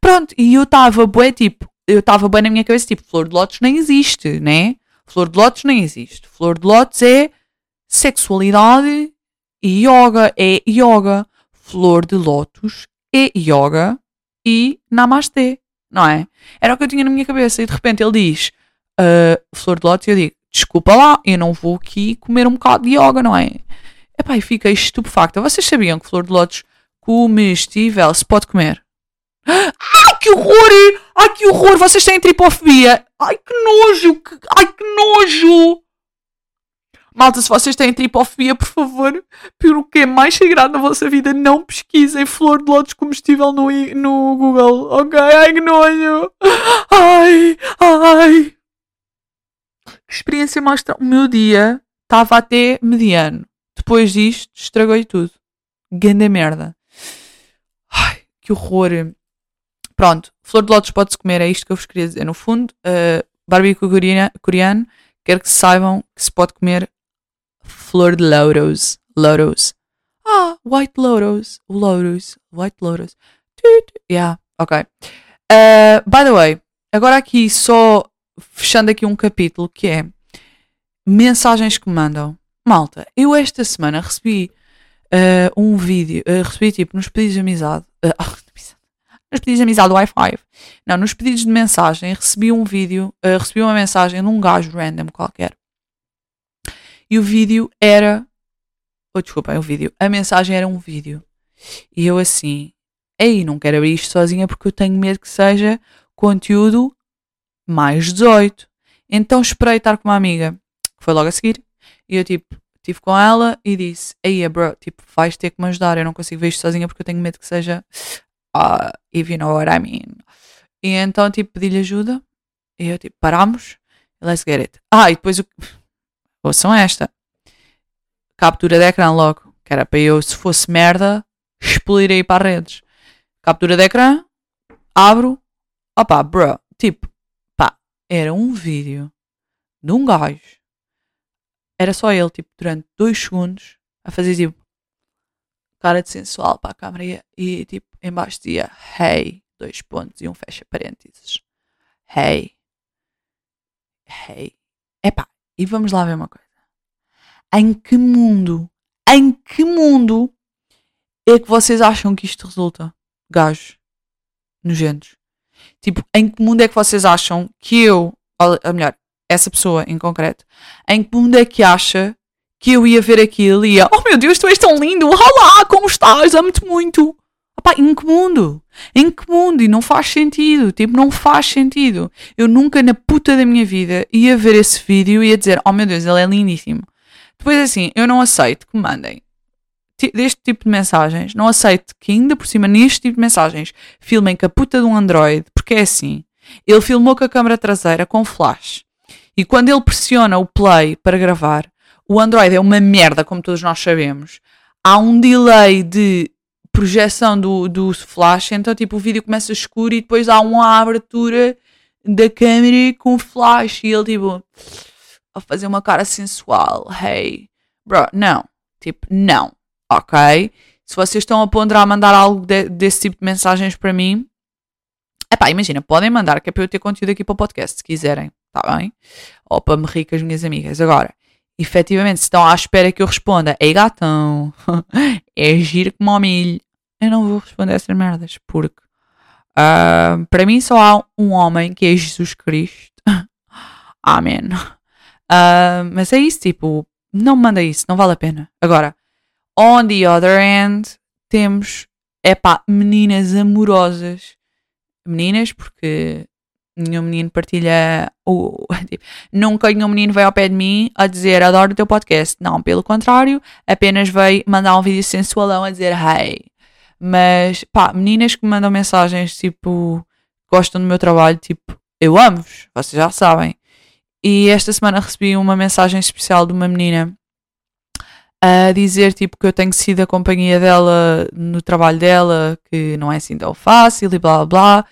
Speaker 1: Pronto, e eu estava bem tipo, eu estava bem na minha cabeça, tipo, flor de lótus nem existe, né? Flor de lótus nem existe. Flor de lótus é sexualidade yoga, é yoga. Flor de lótus é yoga e namastê, não é? Era o que eu tinha na minha cabeça e de repente ele diz uh, flor de lótus e eu digo, desculpa lá, eu não vou aqui comer um bocado de yoga, não é? Epá, e fiquei estupefacta. Vocês sabiam que flor de lótus comestível se pode comer? Ai, que horror! Ai, que horror! Vocês têm tripofobia! Ai, que nojo! Ai, que nojo! Malta, se vocês têm tripofobia, por favor, pelo que é mais sagrado na vossa vida, não pesquisem flor de lótus comestível no, no Google, ok? Ai, que nojo! Ai, ai! Que experiência mais... O meu dia estava até mediano. Depois disto, estragou tudo. Ganda merda. Ai, que horror. Pronto, flor de lótus pode-se comer, é isto que eu vos queria dizer. No fundo, uh, barbecue coreano, quero que saibam que se pode comer flor de lotus. Lotus. Ah, white lotus. Lotus. White lotus. Yeah, ok. Uh, by the way, agora aqui só fechando aqui um capítulo que é mensagens que mandam. Malta, eu esta semana recebi uh, um vídeo, uh, recebi tipo nos pedidos de amizade, nos pedidos de amizade do Wi-Fi, não, nos pedidos de mensagem, recebi um vídeo, recebi uma mensagem de um gajo random qualquer. E o vídeo era, oh desculpa, é o vídeo, a mensagem era um vídeo. E eu assim, ei, não quero abrir isto sozinha porque eu tenho medo que seja conteúdo mais 18. Então esperei estar com uma amiga, que foi logo a seguir, e eu, tipo, estive com ela e disse: Ei, bro, tipo, vais ter que me ajudar. Eu não consigo ver isto sozinha porque eu tenho medo que seja. Uh, if you know what I mean. E então, tipo, pedi-lhe ajuda. E eu, tipo, paramos. Let's get it. Ah, e depois o. Ouçam esta. Captura de ecrã logo. Que era para eu, se fosse merda, explodir aí para as redes. Captura de ecrã. Abro. Opá, bro. Tipo, pá, era um vídeo de um gajo era só ele, tipo, durante dois segundos, a fazer tipo cara de sensual para a câmera e, tipo, embaixo dizia hey, dois pontos e um fecha parênteses. Hey. Hey. Epá, e vamos lá ver uma coisa. Em que mundo, em que mundo é que vocês acham que isto resulta? Gajos. Nojentos. Tipo, em que mundo é que vocês acham que eu, ou melhor, essa pessoa em concreto, em que mundo é que acha que eu ia ver aquilo e ia, oh meu Deus, tu és tão lindo, olá, como estás, amo-te muito. Epá, em que mundo? Em que mundo? E não faz sentido, tipo, não faz sentido. Eu nunca na puta da minha vida ia ver esse vídeo e ia dizer, oh meu Deus, ele é lindíssimo. Depois assim, eu não aceito que me mandem deste tipo de mensagens, não aceito que ainda por cima neste tipo de mensagens filmem com a puta de um Android, porque é assim, ele filmou com a câmera traseira com flash e quando ele pressiona o play para gravar, o Android é uma merda, como todos nós sabemos. Há um delay de projeção do, do flash, então tipo o vídeo começa escuro e depois há uma abertura da câmera com flash e ele tipo a fazer uma cara sensual. Hey, bro, não. Tipo, não. Ok? Se vocês estão a ponderar mandar algo de, desse tipo de mensagens para mim, epá, imagina, podem mandar, que é para eu ter conteúdo aqui para o podcast, se quiserem, tá bem? Ou para me rir com as minhas amigas. Agora, efetivamente, se estão à espera que eu responda, ei gatão, é giro como ao milho, eu não vou responder essas merdas, porque uh, para mim só há um homem que é Jesus Cristo. Amém. Uh, mas é isso, tipo, não manda isso, não vale a pena. Agora, on the other end, temos, é pá, meninas amorosas. Meninas, porque nenhum menino partilha o. Tipo, nunca nenhum menino veio ao pé de mim a dizer adoro o teu podcast. Não, pelo contrário, apenas veio mandar um vídeo sensualão a dizer hey. Mas pá, meninas que me mandam mensagens tipo gostam do meu trabalho, tipo, eu amo-vos, vocês já sabem. E esta semana recebi uma mensagem especial de uma menina a dizer tipo que eu tenho sido a companhia dela no trabalho dela, que não é assim tão fácil e blá blá blá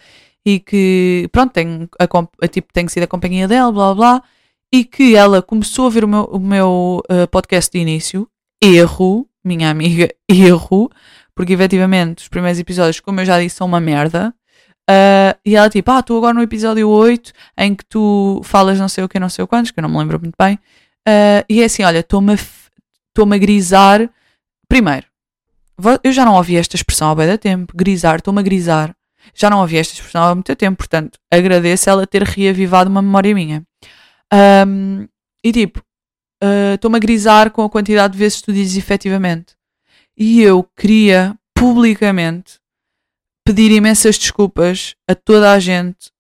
Speaker 1: e que, pronto, tenho, a, a, tipo, tenho sido a companhia dela, blá blá, e que ela começou a ver o meu, o meu uh, podcast de início, erro, minha amiga, erro, porque efetivamente os primeiros episódios, como eu já disse, são uma merda. Uh, e ela tipo, ah, estou agora no episódio 8 em que tu falas não sei o que, não sei o quantos, que eu não me lembro muito bem. Uh, e é assim, olha, estou-me a, a grisar. Primeiro, eu já não ouvi esta expressão há bem da tempo, grisar, estou-me a grisar. Já não ouvi esta expressão há muito tempo, portanto, agradeço ela ter reavivado uma memória minha. Um, e tipo, ah, estou-me uh, a grisar com a quantidade de vezes que tu dizes efetivamente. E eu queria publicamente pedir imensas desculpas a toda a gente,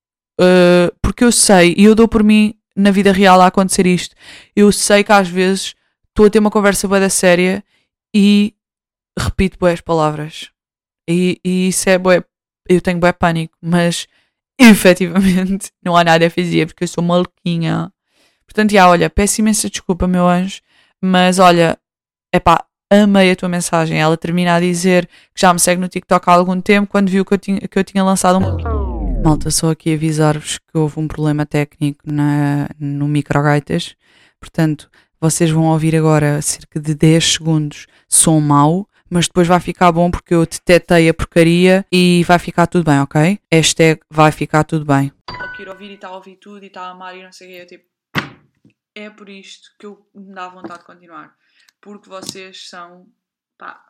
Speaker 1: uh, porque eu sei, e eu dou por mim na vida real a acontecer isto, eu sei que às vezes estou a ter uma conversa da séria e repito boas palavras. E, e isso é bué eu tenho bem pânico, mas efetivamente não há nada a fazer porque eu sou maluquinha. Portanto, já, olha, peço imensa desculpa, meu anjo, mas olha, é pá, amei a tua mensagem. Ela termina a dizer que já me segue no TikTok há algum tempo quando viu que eu tinha, que eu tinha lançado um. Malta, só aqui avisar-vos que houve um problema técnico na, no microgaitas. Portanto, vocês vão ouvir agora cerca de 10 segundos som mau mas depois vai ficar bom porque eu detetei a porcaria e vai ficar tudo bem, ok? Hashtag vai ficar tudo bem. Estou ouvir e está a ouvir tudo e está a amar e não sei o quê. Tipo, é por isto que eu me dá vontade de continuar. Porque vocês são. pá,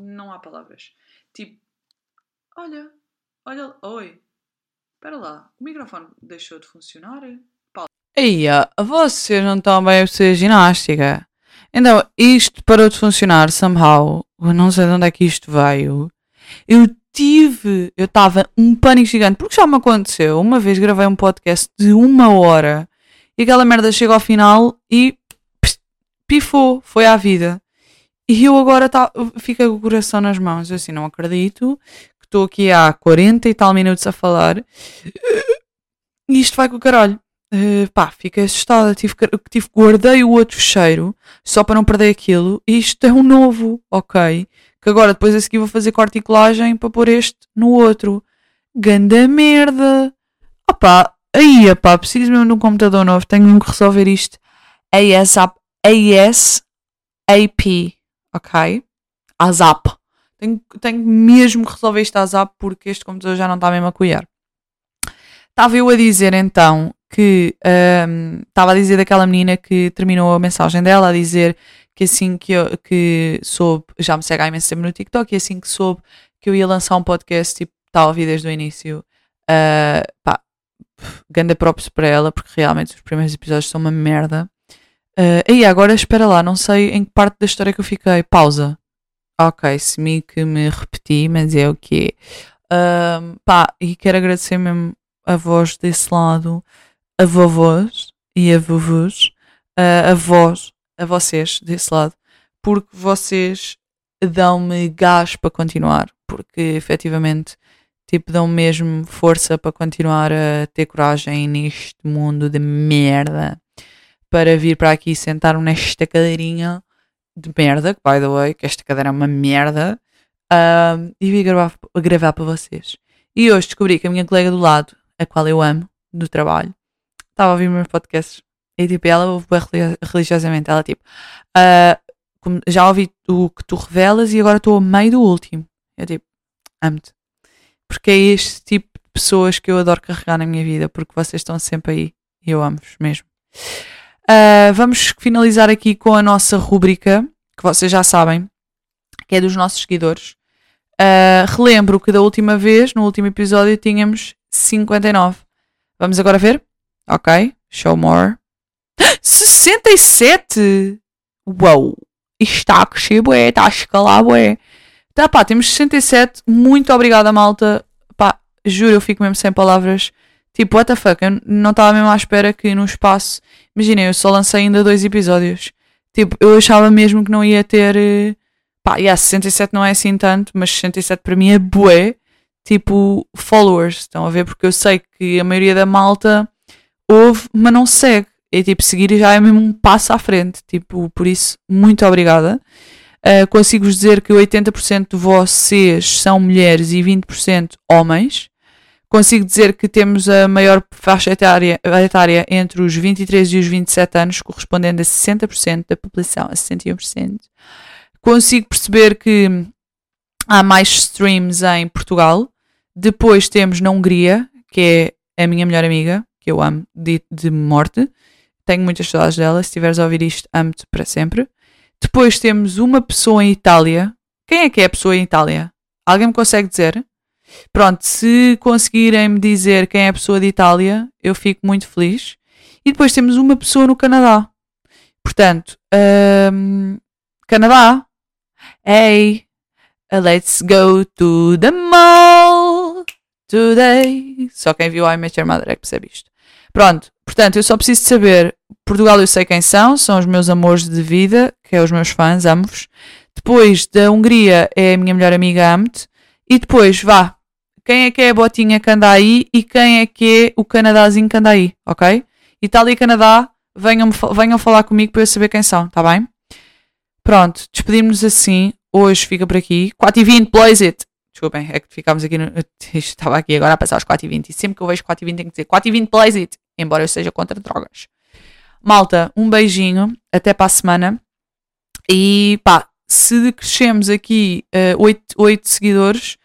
Speaker 1: não há palavras. Tipo, olha, olha, oi, espera lá, o microfone deixou de funcionar? Paulo. Eia, vocês não estão bem a fazer ginástica. Então, isto parou de funcionar somehow. Eu não sei de onde é que isto veio. Eu tive, eu estava um pânico gigante, porque já me aconteceu. Uma vez gravei um podcast de uma hora e aquela merda chega ao final e pifou, foi à vida. E eu agora tá, fico com o coração nas mãos. Eu assim, não acredito que estou aqui há 40 e tal minutos a falar e isto vai com o caralho. Uh, pá, fiquei assustada. Tive, tive, guardei o outro fecheiro só para não perder aquilo. E isto é um novo, ok? Que agora depois a seguir vou fazer corticolagem para pôr este no outro. Ganda merda! Opá, aí, pá, preciso mesmo de um computador novo. Tenho que resolver isto. ASAP, ASAP, ok? ASAP. Tenho, tenho mesmo que resolver isto ASAP porque este computador já não está mesmo a cuidar. Estava eu a dizer então que estava um, a dizer daquela menina que terminou a mensagem dela a dizer que assim que, eu, que soube, já me segue há imenso tempo no TikTok, e assim que soube que eu ia lançar um podcast, tipo, a ouvir desde o início, uh, pá, ganda props para ela, porque realmente os primeiros episódios são uma merda. Uh, e agora espera lá, não sei em que parte da história que eu fiquei. Pausa. Ok, se me que me repeti, mas é o que uh, Pá, e quero agradecer mesmo a voz desse lado a vovós e a vovôs, a, a vós, a vocês desse lado, porque vocês dão-me gás para continuar, porque efetivamente tipo, dão mesmo força para continuar a ter coragem neste mundo de merda, para vir para aqui sentar-me nesta cadeirinha de merda, que by the way, que esta cadeira é uma merda, uh, e vir gravar, gravar para vocês. E hoje descobri que a minha colega do lado, a qual eu amo, do trabalho, estava a ouvir meus podcasts E tipo, ela ouve religiosamente. Ela tipo, como- já ouvi o que tu revelas e agora estou a meio do último. Eu tipo, amo-te. Porque é este tipo de pessoas que eu adoro carregar na minha vida, porque vocês estão sempre aí e eu amo-vos mesmo. Ah, vamos finalizar aqui com a nossa rúbrica, que vocês já sabem, que é dos nossos seguidores. Ah, relembro que da última vez, no último episódio, tínhamos 59. Vamos agora ver? Ok, show more. 67! Uou! Isto está a crescer, bué, está a escalar, bué. Tá, pá, temos 67. Muito obrigada, malta. Pá, juro, eu fico mesmo sem palavras. Tipo, what the fuck? Eu não estava mesmo à espera que no espaço. Imaginem, eu só lancei ainda dois episódios. Tipo, eu achava mesmo que não ia ter. eh, Pá, yeah, 67 não é assim tanto, mas 67 para mim é bué. Tipo, followers. Estão a ver? Porque eu sei que a maioria da malta ouve, mas não segue. E tipo, seguir já é mesmo um passo à frente. Tipo, por isso, muito obrigada. Uh, Consigo-vos dizer que 80% de vocês são mulheres e 20% homens. Consigo dizer que temos a maior faixa etária, etária entre os 23 e os 27 anos, correspondendo a 60% da população, a 61%. Consigo perceber que há mais streams em Portugal. Depois temos na Hungria, que é a minha melhor amiga, que eu amo de, de morte. Tenho muitas saudades dela. Se estiveres a ouvir isto, amo-te para sempre. Depois temos uma pessoa em Itália. Quem é que é a pessoa em Itália? Alguém me consegue dizer? Pronto, se conseguirem me dizer quem é a pessoa de Itália, eu fico muito feliz. E depois temos uma pessoa no Canadá. Portanto, hum, Canadá. Hey, let's go to the mall today. Só quem viu I Met Your Mother é que percebe isto. Pronto, portanto, eu só preciso de saber. Portugal eu sei quem são, são os meus amores de vida, que é os meus fãs, amo-vos. Depois da Hungria é a minha melhor amiga, amo-te. E depois, vá, quem é que é a botinha que anda aí e quem é que é o Canadázinho que anda aí, ok? Itália e Canadá, venham, venham falar comigo para eu saber quem são, tá bem? Pronto, despedimos-nos assim. Hoje fica por aqui. 4h20, blaze it! Desculpem, é que ficámos aqui no. Estava aqui agora a passar aos 4h20 e sempre que eu vejo 4h20 tenho que dizer 4h20, blaze it! Embora eu seja contra drogas. Malta, um beijinho, até para a semana. E pá, se crescemos aqui uh, 8, 8 seguidores,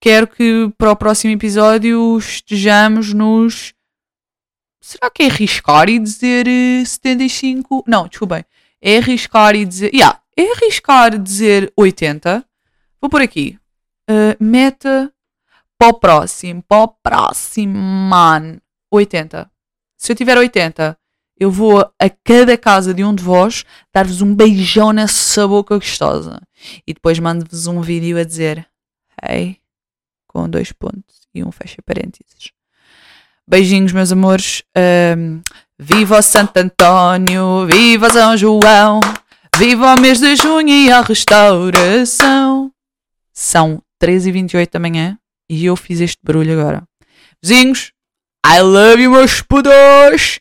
Speaker 1: quero que para o próximo episódio estejamos nos. Será que é arriscar e dizer eh, 75? Não, desculpem. É arriscar e dizer. Yeah, é arriscar dizer 80. Vou por aqui. Uh, meta para o próximo. Para o próximo, man. 80. Se eu tiver 80, eu vou a cada casa de um de vós dar-vos um beijão nessa boca gostosa. E depois mando-vos um vídeo a dizer Hey, com dois pontos e um fecha parênteses. Beijinhos, meus amores. Um, viva o Santo António, viva São João, viva o mês de junho e a restauração. São 13h28 da manhã e eu fiz este barulho agora. Vizinhos, I love you, meus putos!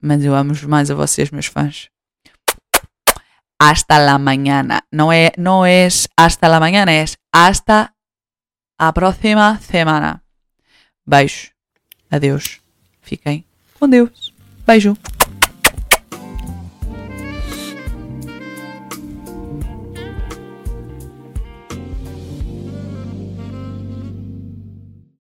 Speaker 1: Mas eu amo mais a vocês, meus fãs. Hasta la mañana. Não é, não é hasta la mañana, é hasta a próxima semana. Beijo. Adeus. Fiquem com Deus. Beijo.